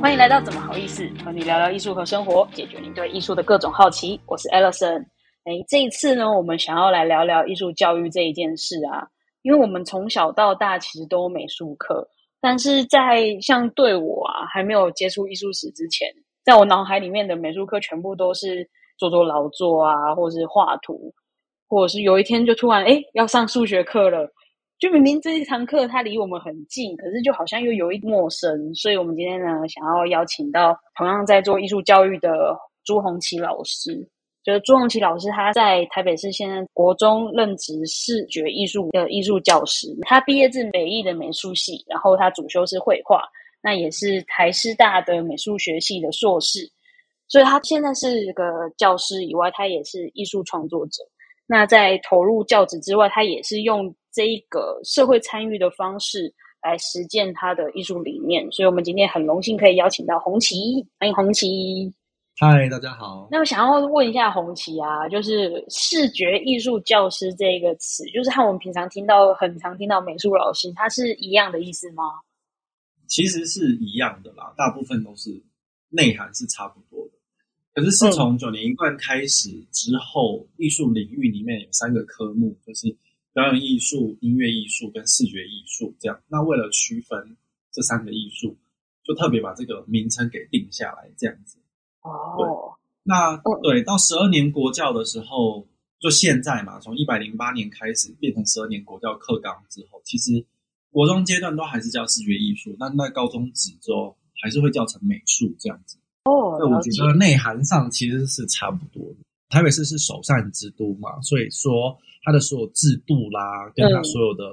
欢迎来到怎么好意思，和你聊聊艺术和生活，解决你对艺术的各种好奇。我是 Alison。哎，这一次呢，我们想要来聊聊艺术教育这一件事啊，因为我们从小到大其实都有美术课，但是在像对我啊，还没有接触艺术史之前，在我脑海里面的美术课全部都是做做劳作啊，或者是画图，或者是有一天就突然哎要上数学课了。就明明这一堂课它离我们很近，可是就好像又有一陌生，所以我们今天呢想要邀请到同样在做艺术教育的朱红旗老师。就是朱红旗老师，他在台北市现在国中任职视觉艺术的艺术教师。他毕业自北艺的美术系，然后他主修是绘画，那也是台师大的美术学系的硕士。所以他现在是个教师以外，他也是艺术创作者。那在投入教职之外，他也是用。这一个社会参与的方式来实践他的艺术理念，所以我们今天很荣幸可以邀请到红旗，欢迎红旗。嗨，大家好。那我想要问一下红旗啊，就是视觉艺术教师这一个词，就是和我们平常听到、很常听到美术老师，它是一样的意思吗？其实是一样的啦，大部分都是内涵是差不多的。可是是从九年一贯开始之后，艺术领域里面有三个科目，就是。表演艺术、音乐艺术跟视觉艺术，这样。那为了区分这三个艺术，就特别把这个名称给定下来，这样子。哦。那对，到十二年国教的时候，就现在嘛，从一百零八年开始变成十二年国教课纲之后，其实国中阶段都还是叫视觉艺术，那在高中之后还是会叫成美术这样子。哦。那我觉得内涵上其实是差不多的。台北市是首善之都嘛，所以说。它的所有制度啦，跟它所有的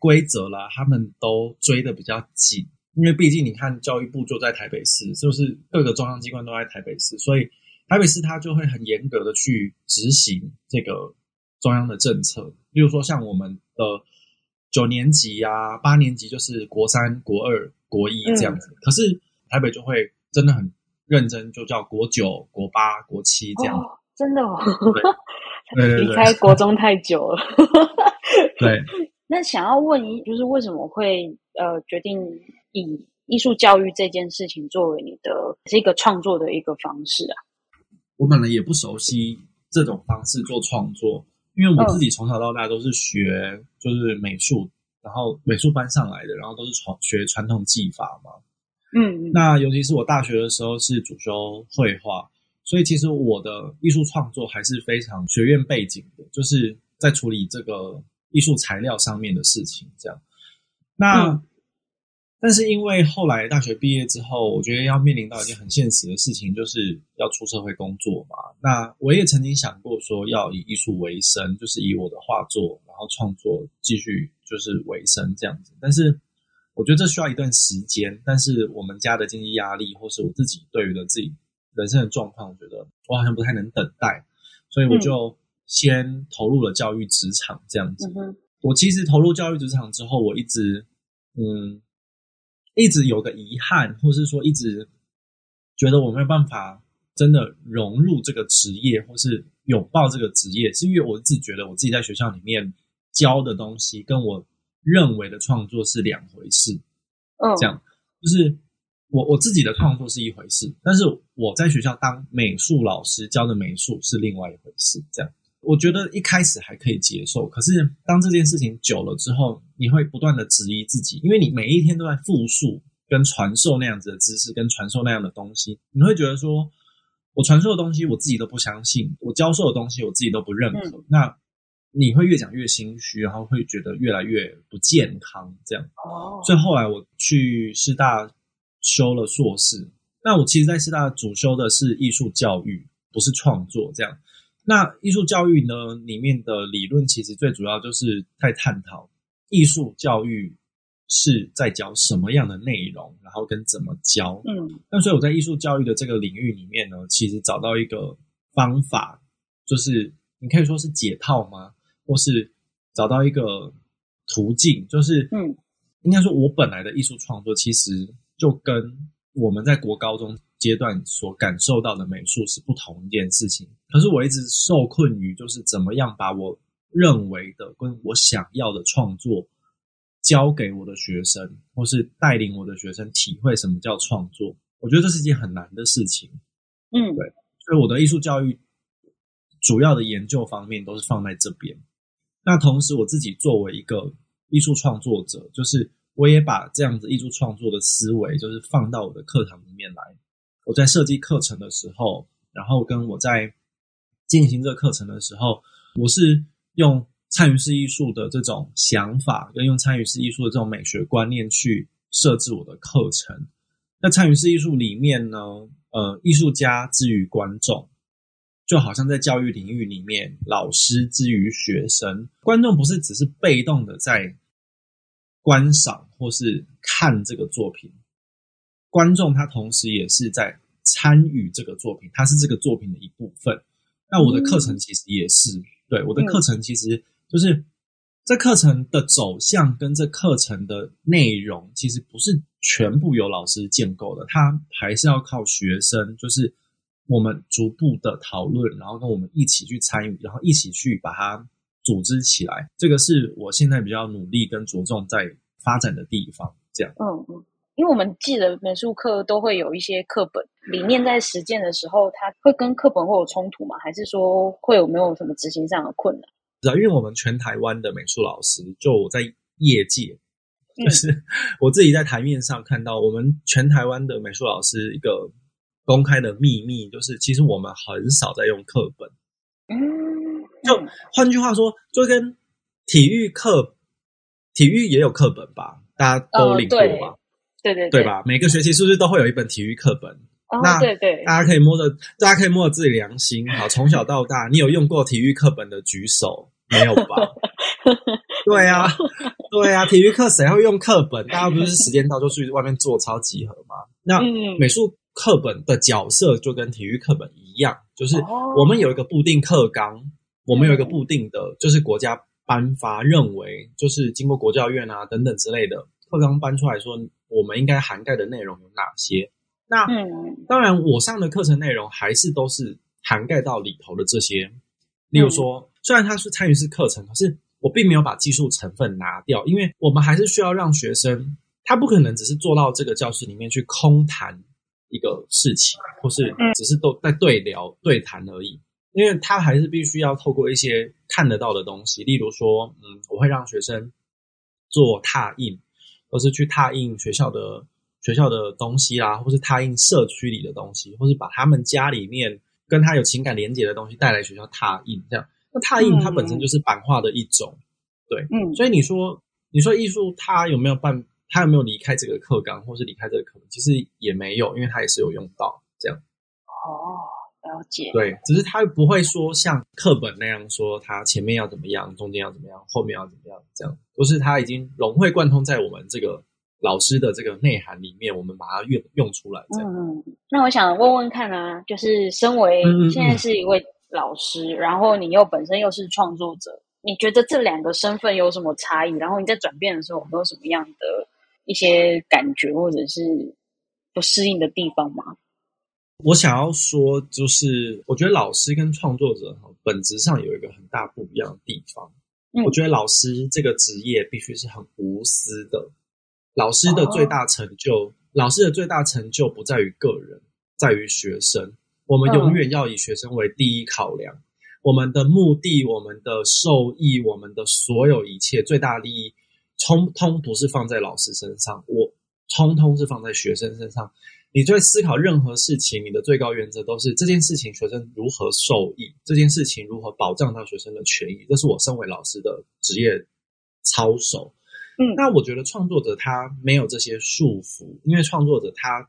规则啦，他们都追的比较紧，因为毕竟你看教育部就在台北市，就是各个中央机关都在台北市，所以台北市它就会很严格的去执行这个中央的政策。例如说像我们的九年级啊、八年级就是国三、国二、国一这样子，可是台北就会真的很认真，就叫国九、国八、国七这样，真的哦。离开国中太久了。对，那想要问一，就是为什么会呃决定以艺术教育这件事情作为你的这个创作的一个方式啊？我本来也不熟悉这种方式做创作，因为我自己从小到大都是学就是美术，然后美术班上来的，然后都是传学传统技法嘛。嗯，那尤其是我大学的时候是主修绘画。所以其实我的艺术创作还是非常学院背景的，就是在处理这个艺术材料上面的事情。这样，那但是因为后来大学毕业之后，我觉得要面临到一件很现实的事情，就是要出社会工作嘛。那我也曾经想过说要以艺术为生，就是以我的画作然后创作继续就是为生这样子。但是我觉得这需要一段时间，但是我们家的经济压力，或是我自己对于的自己。人生的状况，我觉得我好像不太能等待，所以我就先投入了教育职场这样子。我其实投入教育职场之后，我一直嗯，一直有个遗憾，或是说一直觉得我没有办法真的融入这个职业，或是拥抱这个职业，是因为我自己觉得我自己在学校里面教的东西，跟我认为的创作是两回事。嗯，这样就是。我我自己的创作是一回事，但是我在学校当美术老师教的美术是另外一回事。这样，我觉得一开始还可以接受，可是当这件事情久了之后，你会不断的质疑自己，因为你每一天都在复述跟传授那样子的知识，跟传授那样的东西，你会觉得说，我传授的东西我自己都不相信，我教授的东西我自己都不认可，那你会越讲越心虚，然后会觉得越来越不健康。这样，哦，所以后来我去师大。修了硕士，那我其实，在师大主修的是艺术教育，不是创作这样。那艺术教育呢，里面的理论其实最主要就是在探讨艺术教育是在教什么样的内容，然后跟怎么教。嗯，那所以我在艺术教育的这个领域里面呢，其实找到一个方法，就是你可以说是解套吗？或是找到一个途径，就是嗯，应该说我本来的艺术创作其实。就跟我们在国高中阶段所感受到的美术是不同一件事情。可是我一直受困于，就是怎么样把我认为的跟我想要的创作教给我的学生，或是带领我的学生体会什么叫创作。我觉得这是一件很难的事情。嗯，对，所以我的艺术教育主要的研究方面都是放在这边。那同时，我自己作为一个艺术创作者，就是我也把这样子艺术创作的思维，就是放到我的课堂里面来。我在设计课程的时候，然后跟我在进行这个课程的时候，我是用参与式艺术的这种想法，跟用参与式艺术的这种美学观念去设置我的课程。那参与式艺术里面呢，呃，艺术家之于观众，就好像在教育领域里面，老师之于学生，观众不是只是被动的在观赏或是看这个作品，观众他同时也是在参与这个作品，他是这个作品的一部分。那我的课程其实也是，对我的课程其实就是这课程的走向跟这课程的内容，其实不是全部由老师建构的，他还是要靠学生，就是我们逐步的讨论，然后跟我们一起去参与，然后一起去把它组织起来。这个是我现在比较努力跟着重在发展的地方。这样，嗯嗯。因为我们记得美术课都会有一些课本，里面在实践的时候，它会跟课本会有冲突吗？还是说会有没有什么执行上的困难？是啊，因为我们全台湾的美术老师，就我在业界，就是 我自己在台面上看到，我们全台湾的美术老师一个公开的秘密，就是其实我们很少在用课本。嗯，就换句话说，就跟体育课，体育也有课本吧？大家都领过吧？对对对吧？每个学期是不是都会有一本体育课本？那对对，大家可以摸着，大家可以摸着自己良心。好，从小到大，你有用过体育课本的举手，没有吧？对啊，对啊，体育课谁会用课本？大家不是时间到就去外面做操集合吗？那美术课本的角色就跟体育课本一样，就是我们有一个固定课纲，我们有一个固定的，就是国家颁发认为，就是经过国教院啊等等之类的课纲搬出来说。我们应该涵盖的内容有哪些？那当然，我上的课程内容还是都是涵盖到里头的这些。例如说，虽然它是参与式课程，可是我并没有把技术成分拿掉，因为我们还是需要让学生，他不可能只是坐到这个教室里面去空谈一个事情，或是只是都在对聊、对谈而已。因为他还是必须要透过一些看得到的东西，例如说，嗯，我会让学生做拓印。或是去拓印学校的学校的东西啊，或是拓印社区里的东西，或是把他们家里面跟他有情感连接的东西带来学校拓印，这样。那拓印它本身就是版画的一种，对，嗯。所以你说，你说艺术它有没有办，它有没有离开这个课纲，或是离开这个课其实也没有，因为它也是有用到这样。哦。了解，对，只是他不会说像课本那样说，他前面要怎么样，中间要怎么样，后面要怎么样，这样都是他已经融会贯通在我们这个老师的这个内涵里面，我们把它用用出来。嗯，那我想问问看啊，就是身为现在是一位老师，然后你又本身又是创作者，你觉得这两个身份有什么差异？然后你在转变的时候，有没有什么样的一些感觉，或者是不适应的地方吗？我想要说，就是我觉得老师跟创作者哈本质上有一个很大不一样的地方。我觉得老师这个职业必须是很无私的。老师的最大成就，老师的最大成就不在于个人，在于学生。我们永远要以学生为第一考量。我们的目的，我们的受益，我们的所有一切最大利益，通通不是放在老师身上，我通通是放在学生身上。你在思考任何事情，你的最高原则都是这件事情学生如何受益，这件事情如何保障到学生的权益，这是我身为老师的职业操守。嗯，那我觉得创作者他没有这些束缚，因为创作者他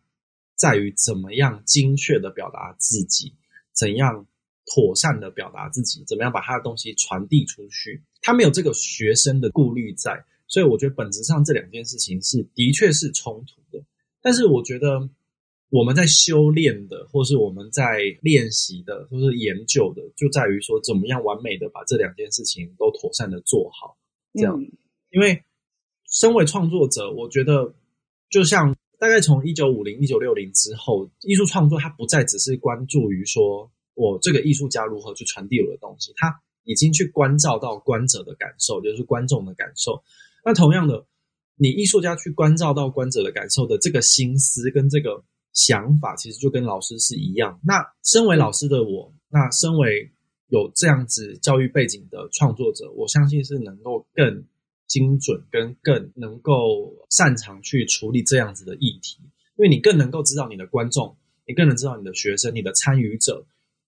在于怎么样精确的表达自己，怎样妥善的表达自己，怎么样把他的东西传递出去，他没有这个学生的顾虑在，所以我觉得本质上这两件事情是的确是冲突的，但是我觉得。我们在修炼的，或是我们在练习的，或是研究的，就在于说怎么样完美的把这两件事情都妥善的做好。这样，因为身为创作者，我觉得就像大概从一九五零、一九六零之后，艺术创作它不再只是关注于说我这个艺术家如何去传递我的东西，他已经去关照到观者的感受，就是观众的感受。那同样的。你艺术家去关照到观者的感受的这个心思跟这个想法，其实就跟老师是一样。那身为老师的我，那身为有这样子教育背景的创作者，我相信是能够更精准跟更能够擅长去处理这样子的议题，因为你更能够知道你的观众，你更能知道你的学生、你的参与者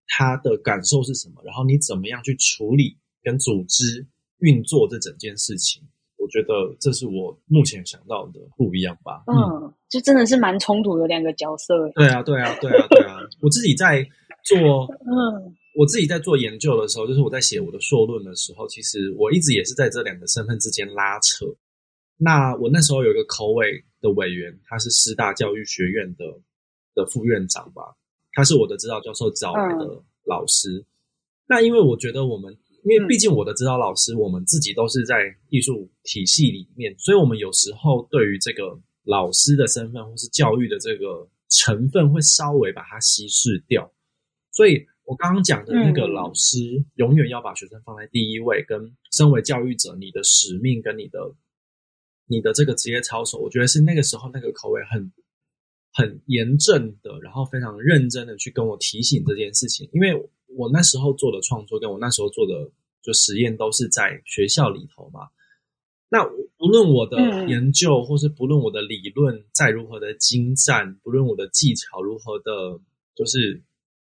他的感受是什么，然后你怎么样去处理跟组织运作这整件事情。我觉得这是我目前想到的不一样吧。嗯，就真的是蛮冲突的两个角色。对啊，对啊，对啊，对啊。我自己在做，嗯。我自己在做研究的时候，就是我在写我的硕论的时候，其实我一直也是在这两个身份之间拉扯。那我那时候有一个口委的委员，他是师大教育学院的的副院长吧，他是我的指导教授找来的老师。那因为我觉得我们，因为毕竟我的指导老师，我们自己都是在艺术体系里面，所以我们有时候对于这个老师的身份或是教育的这个成分，会稍微把它稀释掉，所以。我刚刚讲的那个老师，永远要把学生放在第一位，跟身为教育者，你的使命跟你的你的这个职业操守，我觉得是那个时候那个口味很很严正的，然后非常认真的去跟我提醒这件事情。因为我那时候做的创作，跟我那时候做的就实验，都是在学校里头嘛。那不论我的研究，或是不论我的理论再如何的精湛，不论我的技巧如何的，就是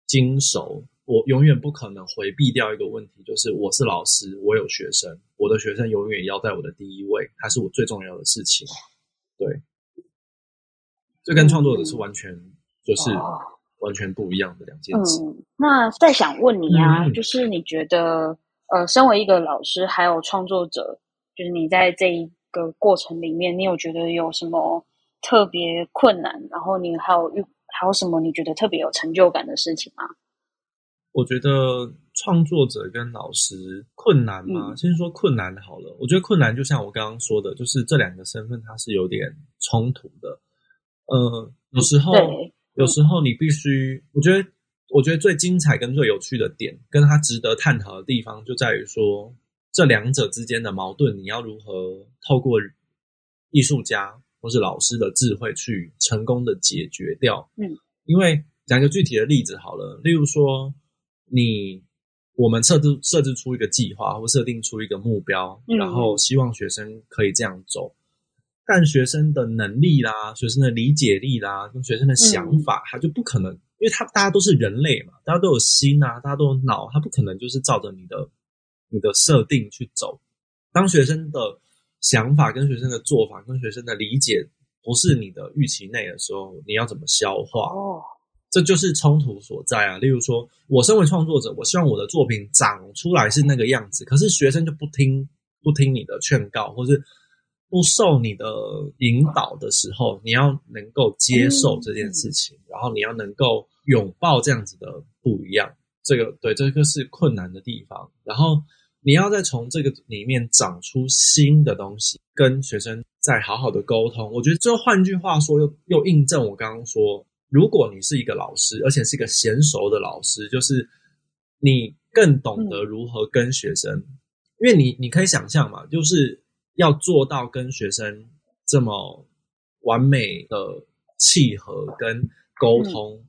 精熟。我永远不可能回避掉一个问题，就是我是老师，我有学生，我的学生永远要在我的第一位，它是我最重要的事情。对，这跟创作者是完全就是完全不一样的两件事。那再想问你啊，就是你觉得呃，身为一个老师还有创作者，就是你在这一个过程里面，你有觉得有什么特别困难？然后你还有遇还有什么你觉得特别有成就感的事情吗？我觉得创作者跟老师困难吗？先说困难好了。我觉得困难就像我刚刚说的，就是这两个身份它是有点冲突的。呃，有时候，有时候你必须，我觉得，我觉得最精彩跟最有趣的点，跟它值得探讨的地方，就在于说这两者之间的矛盾，你要如何透过艺术家或是老师的智慧去成功的解决掉。嗯，因为讲一个具体的例子好了，例如说。你，我们设置设置出一个计划，或设定出一个目标，然后希望学生可以这样走。但学生的能力啦，学生的理解力啦，跟学生的想法，他就不可能，因为他大家都是人类嘛，大家都有心啊，大家都有脑，他不可能就是照着你的你的设定去走。当学生的想法、跟学生的做法、跟学生的理解不是你的预期内的时候，你要怎么消化？哦。这就是冲突所在啊！例如说，我身为创作者，我希望我的作品长出来是那个样子，可是学生就不听不听你的劝告，或是不受你的引导的时候，你要能够接受这件事情，然后你要能够拥抱这样子的不一样。这个对，这个是困难的地方。然后你要再从这个里面长出新的东西，跟学生再好好的沟通。我觉得，就换句话说，又又印证我刚刚说。如果你是一个老师，而且是一个娴熟的老师，就是你更懂得如何跟学生，因为你你可以想象嘛，就是要做到跟学生这么完美的契合跟沟通，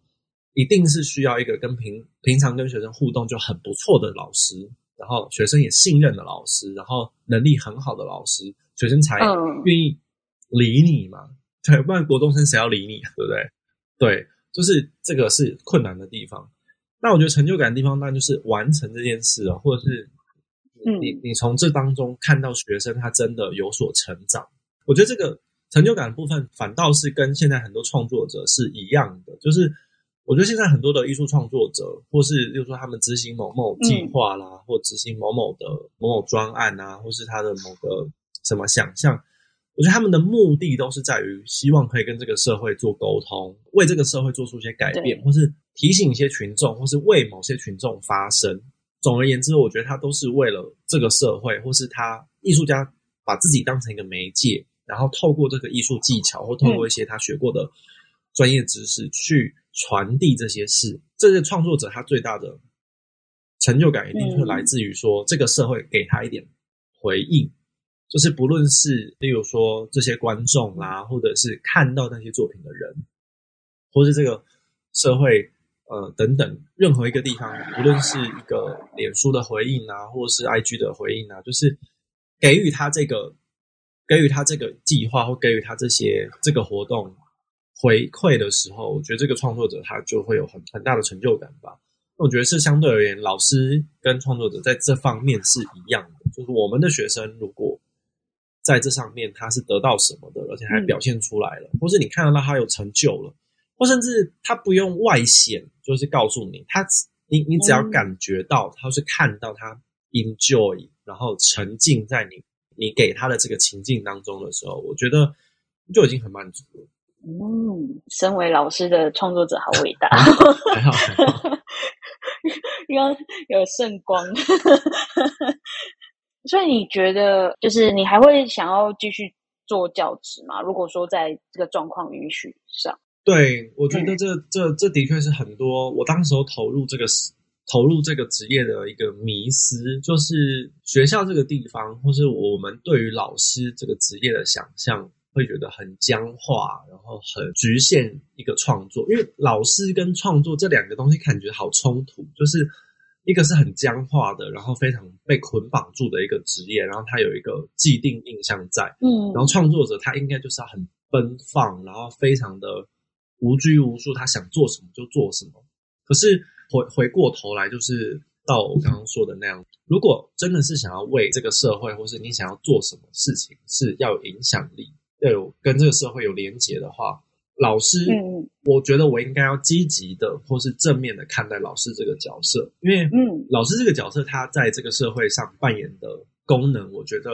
一定是需要一个跟平平常跟学生互动就很不错的老师，然后学生也信任的老师，然后能力很好的老师，学生才愿意理你嘛，对，不然国中生谁要理你，对不对？对，就是这个是困难的地方。那我觉得成就感的地方，那就是完成这件事啊，或者是你你从这当中看到学生他真的有所成长。我觉得这个成就感的部分，反倒是跟现在很多创作者是一样的。就是我觉得现在很多的艺术创作者，或是例如说他们执行某某计划啦，或执行某某的某某专案啊，或是他的某个什么想象。我觉得他们的目的都是在于希望可以跟这个社会做沟通，为这个社会做出一些改变，或是提醒一些群众，或是为某些群众发声。总而言之，我觉得他都是为了这个社会，或是他艺术家把自己当成一个媒介，然后透过这个艺术技巧，或透过一些他学过的专业知识去传递这些事。这些创作者他最大的成就感一定会来自于说，这个社会给他一点回应。就是不论是例如说这些观众啦，或者是看到那些作品的人，或是这个社会呃等等任何一个地方，无论是一个脸书的回应啊，或是 IG 的回应啊，就是给予他这个给予他这个计划或给予他这些这个活动回馈的时候，我觉得这个创作者他就会有很很大的成就感吧。我觉得是相对而言，老师跟创作者在这方面是一样的，就是我们的学生如果。在这上面，他是得到什么的，而且还表现出来了，或是你看得到他有成就了，或甚至他不用外显，就是告诉你，他你你只要感觉到，他是看到他 enjoy，然后沉浸在你你给他的这个情境当中的时候，我觉得就已经很满足了。嗯，身为老师的创作者好伟大，还好，刚 有圣光。所以你觉得，就是你还会想要继续做教职吗？如果说在这个状况允许上，对我觉得这这这的确是很多我当时候投入这个投入这个职业的一个迷思，就是学校这个地方，或是我们对于老师这个职业的想象，会觉得很僵化，然后很局限一个创作，因为老师跟创作这两个东西感觉好冲突，就是。一个是很僵化的，然后非常被捆绑住的一个职业，然后他有一个既定印象在，嗯，然后创作者他应该就是要很奔放，然后非常的无拘无束，他想做什么就做什么。可是回回过头来，就是到我刚刚说的那样，如果真的是想要为这个社会，或是你想要做什么事情是要有影响力，要有跟这个社会有连结的话。老师，我觉得我应该要积极的或是正面的看待老师这个角色，因为嗯，老师这个角色他在这个社会上扮演的功能，我觉得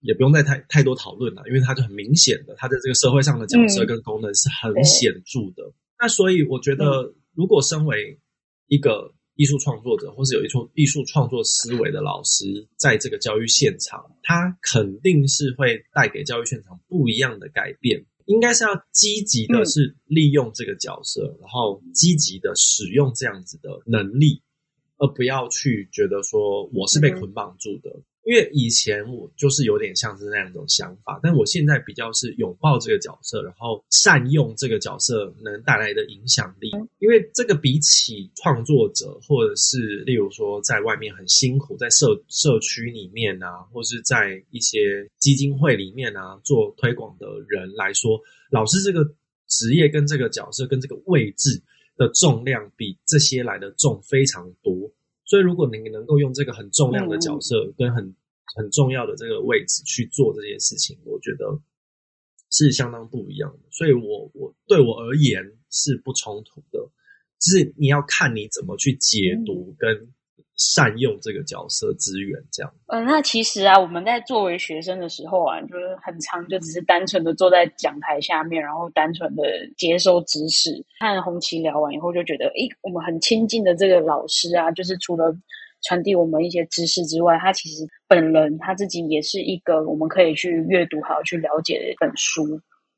也不用再太太多讨论了，因为他就很明显的，他在这个社会上的角色跟功能是很显著的。那所以我觉得，如果身为一个艺术创作者，或是有一种艺术创作思维的老师，在这个教育现场，他肯定是会带给教育现场不一样的改变。应该是要积极的，是利用这个角色，然后积极的使用这样子的能力，而不要去觉得说我是被捆绑住的。因为以前我就是有点像是那样一种想法，但我现在比较是拥抱这个角色，然后善用这个角色能带来的影响力。因为这个比起创作者，或者是例如说在外面很辛苦，在社社区里面啊，或是在一些基金会里面啊做推广的人来说，老师这个职业跟这个角色跟这个位置的重量比这些来的重非常多。所以，如果你能够用这个很重量的角色跟很很重要的这个位置去做这件事情，我觉得是相当不一样的。所以，我我对我而言是不冲突的，就是你要看你怎么去解读跟。善用这个角色资源，这样。嗯，那其实啊，我们在作为学生的时候啊，就是很长，就只是单纯的坐在讲台下面，然后单纯的接收知识。和红旗聊完以后，就觉得，诶，我们很亲近的这个老师啊，就是除了传递我们一些知识之外，他其实本人他自己也是一个我们可以去阅读、好去了解的一本书。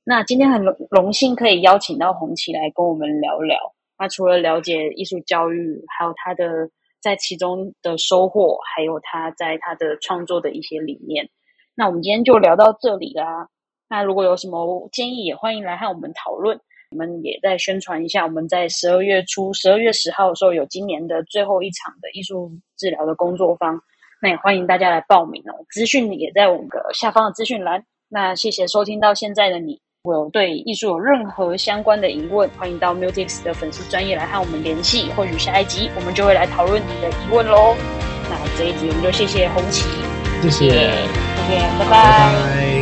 那今天很荣幸可以邀请到红旗来跟我们聊聊。他除了了解艺术教育，还有他的。在其中的收获，还有他在他的创作的一些理念。那我们今天就聊到这里啦。那如果有什么建议，也欢迎来和我们讨论。我们也在宣传一下，我们在十二月初，十二月十号的时候有今年的最后一场的艺术治疗的工作坊。那也欢迎大家来报名哦。资讯也在我们的下方的资讯栏。那谢谢收听到现在的你。有对艺术有任何相关的疑问，欢迎到 Musics 的粉丝专业来和我们联系。或许下一集我们就会来讨论你的疑问喽。那这一集我们就谢谢红旗，谢谢，谢谢，拜拜。